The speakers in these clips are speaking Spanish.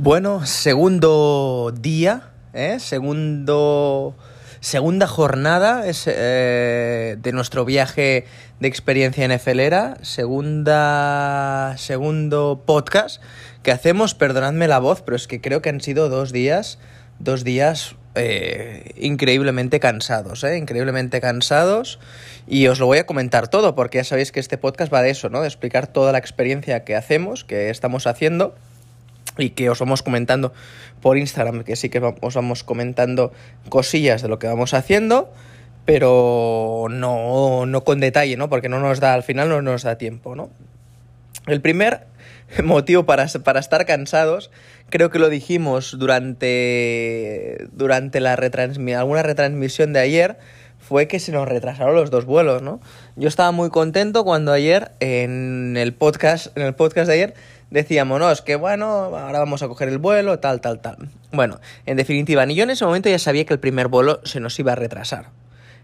Bueno, segundo día, ¿eh? segundo, segunda jornada eh, de nuestro viaje de experiencia NFLera, segunda, segundo podcast que hacemos, perdonadme la voz, pero es que creo que han sido dos días, dos días eh, increíblemente cansados, ¿eh? increíblemente cansados y os lo voy a comentar todo porque ya sabéis que este podcast va de eso, ¿no? de explicar toda la experiencia que hacemos, que estamos haciendo y que os vamos comentando por Instagram, que sí que os vamos comentando cosillas de lo que vamos haciendo, pero no, no con detalle, ¿no? Porque no nos da, al final no nos da tiempo, ¿no? El primer motivo para, para estar cansados, creo que lo dijimos durante, durante la alguna retransmisión de ayer, fue que se nos retrasaron los dos vuelos, ¿no? Yo estaba muy contento cuando ayer en el podcast, en el podcast de ayer, decíamos, que bueno, ahora vamos a coger el vuelo, tal, tal, tal. Bueno, en definitiva, ni yo en ese momento ya sabía que el primer vuelo se nos iba a retrasar.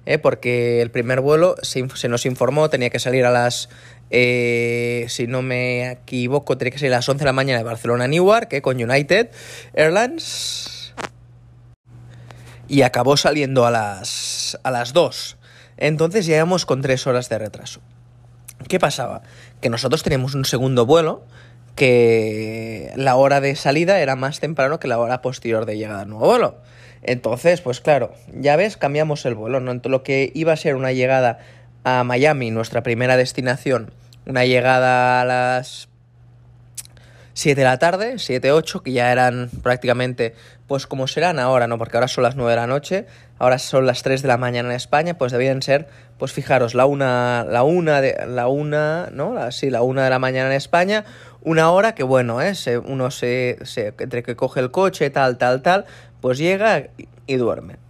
¿eh? Porque el primer vuelo se, nos informó, tenía que salir a las, eh, si no me equivoco, tenía que salir a las 11 de la mañana de Barcelona a Newark, ¿eh? con United Airlines. Y acabó saliendo a las, a las 2. Entonces llegamos con 3 horas de retraso. ¿Qué pasaba? Que nosotros teníamos un segundo vuelo que la hora de salida era más temprano que la hora posterior de llegada al nuevo vuelo. Entonces, pues claro, ya ves, cambiamos el vuelo, ¿no? Lo que iba a ser una llegada a Miami, nuestra primera destinación, una llegada a las 7 de la tarde, 7, 8, que ya eran prácticamente, pues como serán ahora, ¿no? Porque ahora son las 9 de la noche, ahora son las 3 de la mañana en España, pues debían ser, pues fijaros, la una, la una de, la una, ¿no? Sí, la una de la mañana en España, una hora que bueno, ¿eh? uno se, se, entre que coge el coche, tal, tal, tal, pues llega y duerme.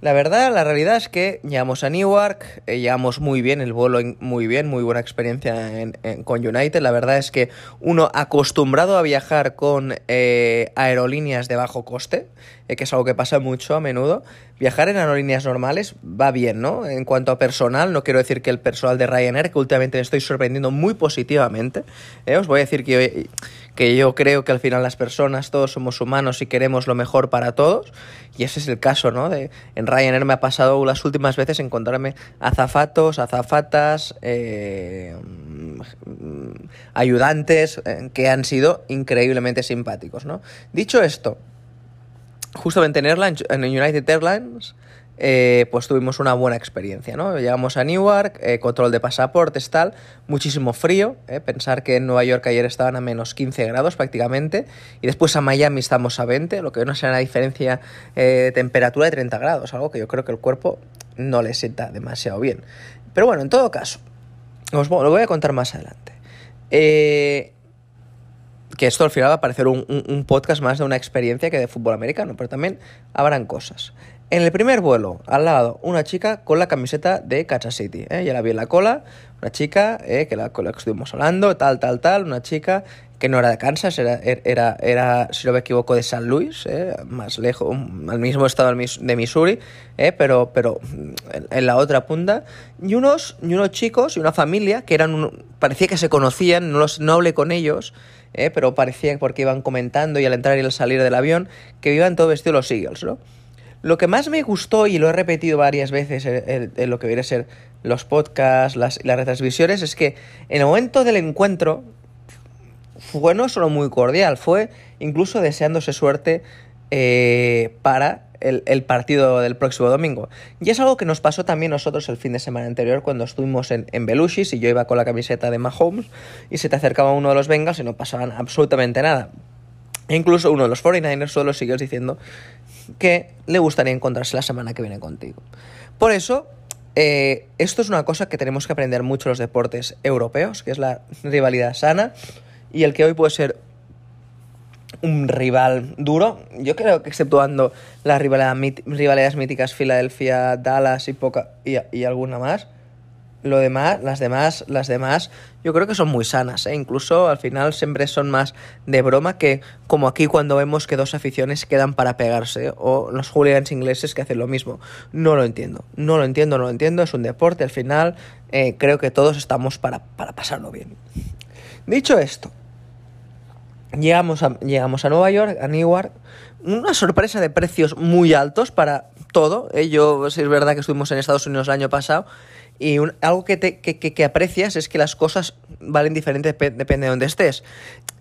La verdad, la realidad es que llegamos a Newark, eh, llegamos muy bien, el vuelo muy bien, muy buena experiencia en, con United. La verdad es que uno acostumbrado a viajar con eh, aerolíneas de bajo coste, eh, que es algo que pasa mucho a menudo, viajar en aerolíneas normales va bien, ¿no? En cuanto a personal, no quiero decir que el personal de Ryanair, que últimamente me estoy sorprendiendo muy positivamente, os voy a decir que que yo creo que al final las personas, todos somos humanos y queremos lo mejor para todos, y ese es el caso, ¿no? De, en Ryanair me ha pasado las últimas veces encontrarme azafatos, azafatas, eh, ayudantes, eh, que han sido increíblemente simpáticos, ¿no? Dicho esto, justamente en, Airlines, en United Airlines eh, pues tuvimos una buena experiencia, ¿no? Llegamos a Newark, eh, control de pasaportes, tal, muchísimo frío, ¿eh? pensar que en Nueva York ayer estaban a menos 15 grados prácticamente, y después a Miami estamos a 20, lo que no será una diferencia de temperatura de 30 grados, algo que yo creo que el cuerpo no le sienta demasiado bien. Pero bueno, en todo caso, os lo voy a contar más adelante. que esto al final va a parecer un, un, podcast más de una experiencia que de fútbol americano, pero también habrán cosas. En el primer vuelo, al lado, una chica con la camiseta de Kansas City. ¿eh? Ya la vi en la cola, una chica eh, que la, con la que estuvimos hablando, tal, tal, tal, una chica que no era de Kansas, era, er, era, era si no me equivoco, de San Luis, ¿eh? más lejos, al mismo estado de Missouri, ¿eh? pero, pero en la otra punta. Y unos, y unos chicos y una familia que eran, parecía que se conocían, no, los, no hablé con ellos, ¿eh? pero parecía porque iban comentando y al entrar y al salir del avión, que iban todo vestidos los Eagles, ¿no? Lo que más me gustó, y lo he repetido varias veces en, lo que viene a ser los podcasts, las, las retransmisiones, es que en el momento del encuentro fue no solo muy cordial, fue incluso deseándose suerte eh, para el, partido del próximo domingo. Y es algo que nos pasó también nosotros el fin de semana anterior cuando estuvimos en, en Belushis y yo iba con la camiseta de Mahomes y se te acercaba uno de los Bengals y no pasaban absolutamente nada. E incluso uno de los 49ers solo siguió diciendo que le gustaría encontrarse la semana que viene contigo. Por eso, eh, esto es una cosa que tenemos que aprender mucho los deportes europeos, que es la rivalidad sana, y el que hoy puede ser un rival duro. Yo creo que exceptuando las rivalidades míticas Filadelfia, Dallas y, poca, y alguna más, lo demás, las demás, las demás, yo creo que son muy sanas, ¿eh? incluso al final siempre son más de broma que como aquí cuando vemos que dos aficiones quedan para pegarse o los hooligans ingleses que hacen lo mismo. No lo entiendo, no lo entiendo, no lo entiendo, es un deporte, al final eh, creo que todos estamos para, para pasarlo bien. Dicho esto, llegamos llegamos a Nueva York, a Newark, una sorpresa de precios muy altos para todo. ¿eh? Yo, es verdad que estuvimos en Estados Unidos el año pasado y algo que, te, que, que, aprecias es que las cosas valen diferente depende de dónde estés.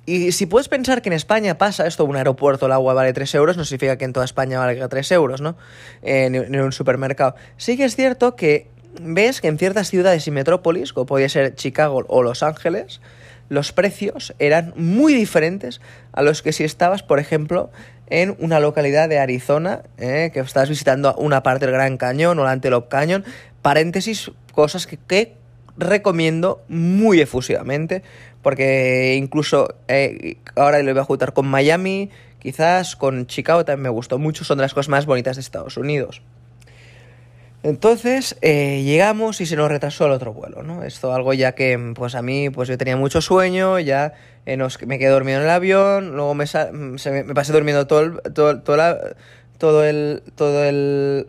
Y si puedes pensar que en España pasa esto, un aeropuerto el agua vale 3 euros, no significa que en toda España valga 3 euros, ¿no? En, en un supermercado. Sí que es cierto que ves que en ciertas ciudades y metrópolis, como podría ser Chicago o Los Ángeles, los precios eran muy diferentes a los que si estabas, por ejemplo, en una localidad de Arizona, eh, que estás visitando una parte del Gran Cañón o la Antelope Canyon, paréntesis, cosas que, recomiendo muy efusivamente, porque incluso eh, ahora lo voy a juntar con Miami, quizás con Chicago también me gustó mucho, son de las cosas más bonitas de Estados Unidos. Entonces eh, llegamos y se nos retrasó el otro vuelo, ¿no? Esto algo ya que, pues a mí, pues yo tenía mucho sueño, ya eh, me quedé dormido en el avión, luego me, me, pasé durmiendo todo el, todo, todo el, todo el,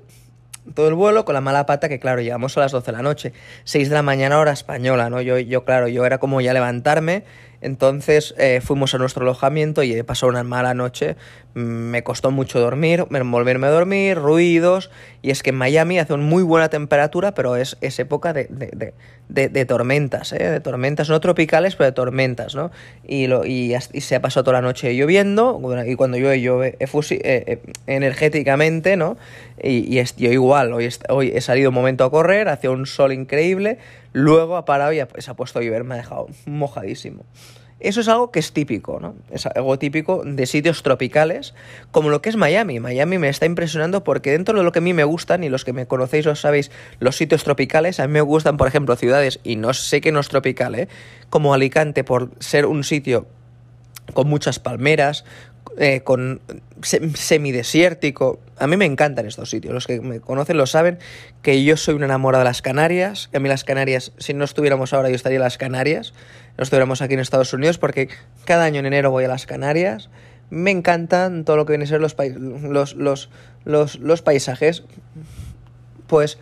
todo el vuelo con la mala pata que claro, llegamos a las 12 de la noche, 6 de la mañana hora española, ¿no? Yo, yo claro, yo era como ya levantarme, entonces eh, fuimos a nuestro alojamiento y he pasado una mala noche, me costó mucho dormir, volverme a dormir, ruidos, y es que en Miami hace una muy buena temperatura, pero es, es época de, de, de, de tormentas, ¿eh? de tormentas no tropicales, pero de tormentas, ¿no? Y, lo, y, y se ha pasado toda la noche lloviendo, y cuando llueve, llueve eh, eh, energéticamente, ¿no? Y, y yo igual, hoy, hoy he salido un momento a correr, hacía un sol increíble, luego ha parado y se ha puesto a llover, me ha dejado mojadísimo. Eso es algo que es típico, ¿no? Es algo típico de sitios tropicales, como lo que es Miami. Miami me está impresionando porque dentro de lo que a mí me gustan, y los que me conocéis lo sabéis, los sitios tropicales, a mí me gustan, por ejemplo, ciudades, y no sé que no es tropical, ¿eh? Como Alicante, por ser un sitio con muchas palmeras, eh, con semidesértico. A mí me encantan estos sitios. Los que me conocen lo saben que yo soy un enamorado de las Canarias. Que a mí las Canarias, si no estuviéramos ahora, yo estaría en las Canarias. No estuviéramos aquí en Estados Unidos porque cada año en enero voy a las Canarias. Me encantan todo lo que viene a ser los, los, los, los, los paisajes. Pues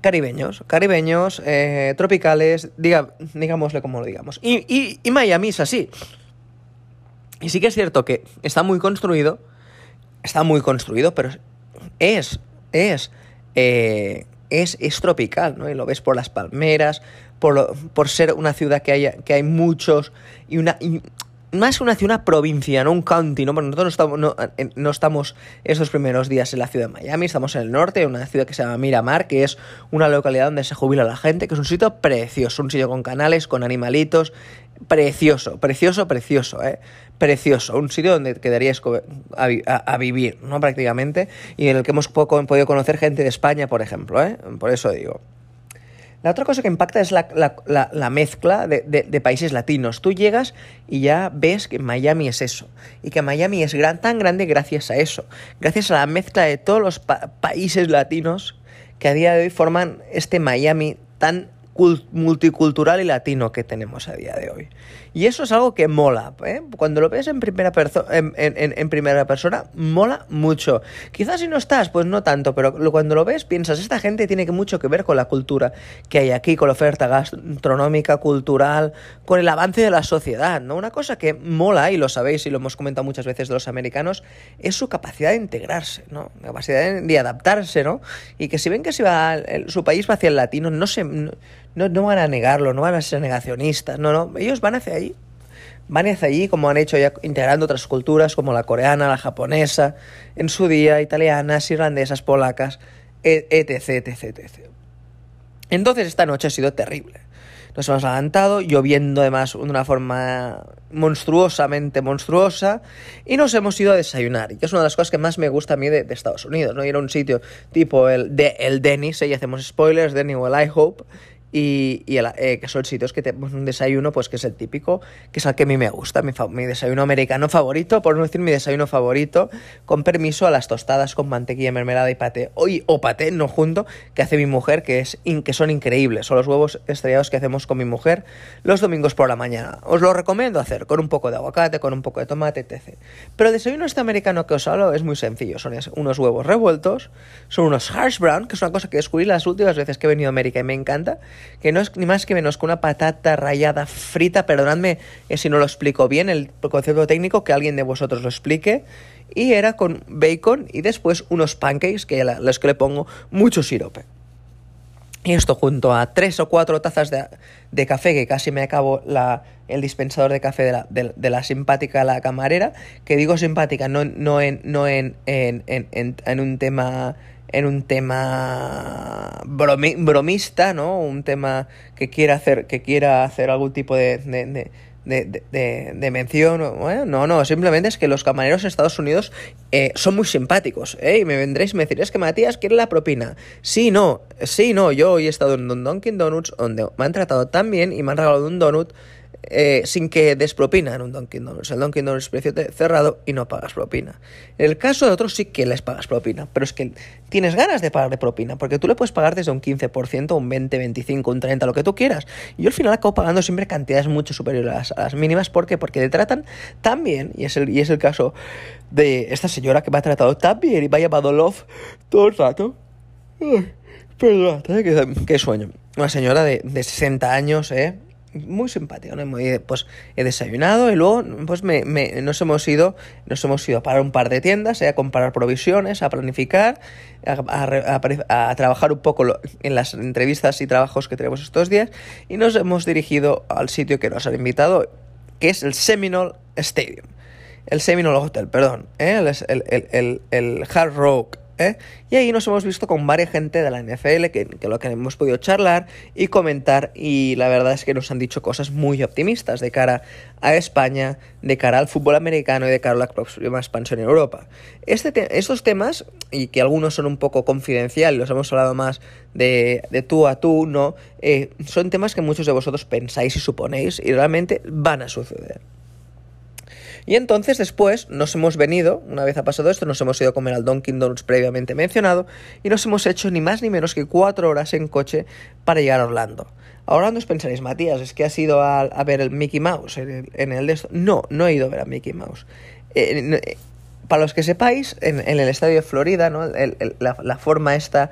caribeños, caribeños, eh, tropicales, diga, digámosle como lo digamos. Y, y, y Miami es así. Y sí que es cierto que está muy construido, está muy construido, pero es, es, eh, es, es, tropical, ¿no? Y lo ves por las palmeras, por, por ser una ciudad que, haya, que hay muchos, y una... Más una ciudad, una provincia, no un county, ¿no? Porque nosotros no estamos, no, no, estamos esos primeros días en la ciudad de Miami, estamos en el norte, en una ciudad que se llama Miramar, que es una localidad donde se jubila la gente, que es un sitio precioso, un sitio con canales, con animalitos, precioso, precioso, precioso, ¿eh? Precioso, un sitio donde quedarías a, a, vivir, ¿no? Prácticamente, y en el que hemos podido conocer gente de España, por ejemplo, ¿eh? Por eso digo. La otra cosa que impacta es la, la, la, la mezcla de, países latinos. Tú llegas y ya ves que Miami es eso. Y que Miami es tan grande gracias a eso. Gracias a la mezcla de todos los pa países latinos que a día de hoy forman este Miami tan multicultural y latino que tenemos a día de hoy. Y eso es algo que mola. ¿eh? Cuando lo ves en primera, en, en, en, persona, mola mucho. Quizás si no estás, pues no tanto, pero cuando lo ves piensas, esta gente tiene mucho que ver con la cultura que hay aquí, con la oferta gastronómica, cultural, con el avance de la sociedad. ¿no? Una cosa que mola, y lo sabéis y lo hemos comentado muchas veces de los americanos, es su capacidad de integrarse, ¿no? capacidad de, adaptarse, ¿no? y que si ven que su país va hacia el latino, no se... No, no, no, van a negarlo, no van a ser negacionistas, no, no, ellos van hacia allí. Van hacia allí como han hecho ya integrando otras culturas como la coreana, la japonesa, en su día, italianas, irlandesas, polacas, etc, etc, etc. Entonces esta noche ha sido terrible. Nos hemos adelantado, lloviendo además de una forma monstruosamente monstruosa, y nos hemos ido a desayunar, que es una de las cosas que más me gusta a mí de, Estados Unidos, ¿no? Ir a un sitio tipo el, de, el Denny's, y hacemos spoilers, Denny o el IHOPE, y, y el, eh, que son sitios que tenemos un desayuno, pues que es el típico, que es el que a mí me gusta, mi, mi, desayuno americano favorito, por no decir mi desayuno favorito, con permiso a las tostadas con mantequilla, mermelada y paté, o, o paté, no junto, que hace mi mujer, que, es in, que son increíbles, son los huevos estrellados que hacemos con mi mujer los domingos por la mañana. Os lo recomiendo hacer, con un poco de aguacate, con un poco de tomate, etc. Pero el desayuno este americano que os hablo es muy sencillo, son unos huevos revueltos, son unos hash brown, que es una cosa que descubrí las últimas veces que he venido a América y me encanta, que no es ni más que menos que una patata rallada frita, perdonadme eh, si no lo explico bien, el concepto técnico, que alguien de vosotros lo explique, y era con bacon y después unos pancakes, que a los que le pongo mucho sirope. Y esto junto a tres o cuatro tazas de, café, que casi me acabo la, el dispensador de café de la, de, la simpática la camarera, que digo simpática no, no, en, no en, en, en, en un tema en un tema bromista, ¿no? Un tema que quiera hacer, que quiera hacer algún tipo de, de, de, de, mención. no, no, simplemente es que los camareros en Estados Unidos eh, son muy simpáticos. ¿eh? Y me vendréis y me diréis que Matías quiere la propina. Sí, no, sí, no. Yo hoy he estado en un Dunkin' Donuts donde me han tratado tan bien y me han regalado un donut eh, sin que des propina en un Dunkin' Donuts. El Dunkin' Donuts es precio cerrado y no pagas propina. En el caso de otros sí que les pagas propina, pero es que tienes ganas de pagarle propina, porque tú le puedes pagar desde un 15%, un 20, 25, un 30, lo que tú quieras. Y yo al final acabo pagando siempre cantidades mucho superiores a las, mínimas. ¿Por qué? Porque te tratan tan bien, y es el, y es el caso de esta señora que me ha tratado tan bien y me ha llamado love todo el rato. perdón, ¿eh? qué, sueño. Una señora de, de 60 años, ¿eh? Muy simpático, ¿no? pues he desayunado y luego pues me, nos hemos ido nos hemos ido a parar un par de tiendas, ¿eh? a comprar provisiones, a planificar, a, trabajar un poco en las entrevistas y trabajos que tenemos estos días y nos hemos dirigido al sitio que nos han invitado, que es el Seminole Stadium. El Seminole Hotel, perdón, ¿eh? el, el, el, el Hard Rock ¿eh? Y ahí nos hemos visto con varias gente de la NFL que, lo que hemos podido charlar y comentar y la verdad es que nos han dicho cosas muy optimistas de cara a España, de cara al fútbol americano y de cara a la próxima expansión en Europa. Este estos temas, y que algunos son un poco confidenciales, los hemos hablado más de, de tú a tú, ¿no? Eh, son temas que muchos de vosotros pensáis y suponéis y realmente van a suceder. Y entonces después nos hemos venido, una vez ha pasado esto, nos hemos ido a comer al Dunkin' Donuts previamente mencionado y nos hemos hecho ni más ni menos que cuatro horas en coche para llegar a Orlando. A Orlando os pensaréis, Matías, es que has ido a, ver el Mickey Mouse en el, de esto. No, no he ido a ver a Mickey Mouse. Eh, eh, para los que sepáis, en, el estadio de Florida, ¿no? la, la, forma esta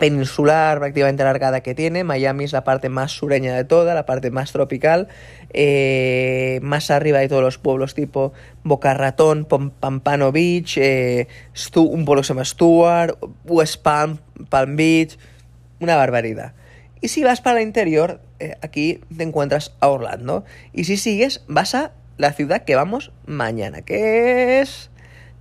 peninsular prácticamente alargada que tiene. Miami es la parte más sureña de toda, la parte más tropical. Eh, más arriba de todos los pueblos tipo Boca Ratón, Pampano Beach, eh, un pueblo que se llama Stuart, West Palm, Palm Beach. Una barbaridad. Y si vas para el interior, eh, aquí te encuentras a Orlando. Y si sigues, vas a la ciudad que vamos mañana, que es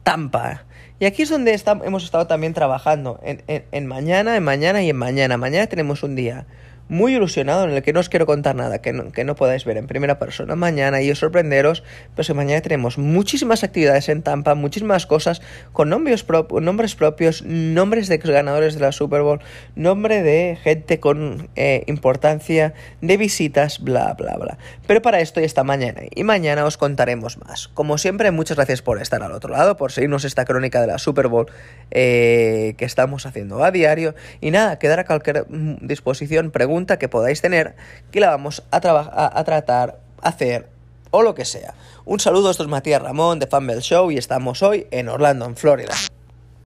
Tampa. Y aquí es donde hemos estado también trabajando, en, en, mañana, en mañana y en mañana. Mañana tenemos un día muy ilusionado en el que no os quiero contar nada que no, que no podáis ver en primera persona mañana y os sorprenderos, pues que mañana tenemos muchísimas actividades en Tampa, muchísimas cosas con nombres, nombres propios, nombres de ganadores de la Super Bowl, nombre de gente con eh, importancia, de visitas, bla, bla, bla. Pero para esto ya está mañana y mañana os contaremos más. Como siempre, muchas gracias por estar al otro lado, por seguirnos esta crónica de la Super Bowl eh, que estamos haciendo a diario y nada, quedar a cualquier mm, disposición, preguntas que podáis tener que la vamos a, a, a tratar, hacer o lo que sea. Un saludo, esto es Matías Ramón de Fanbell Show y estamos hoy en Orlando, en Florida.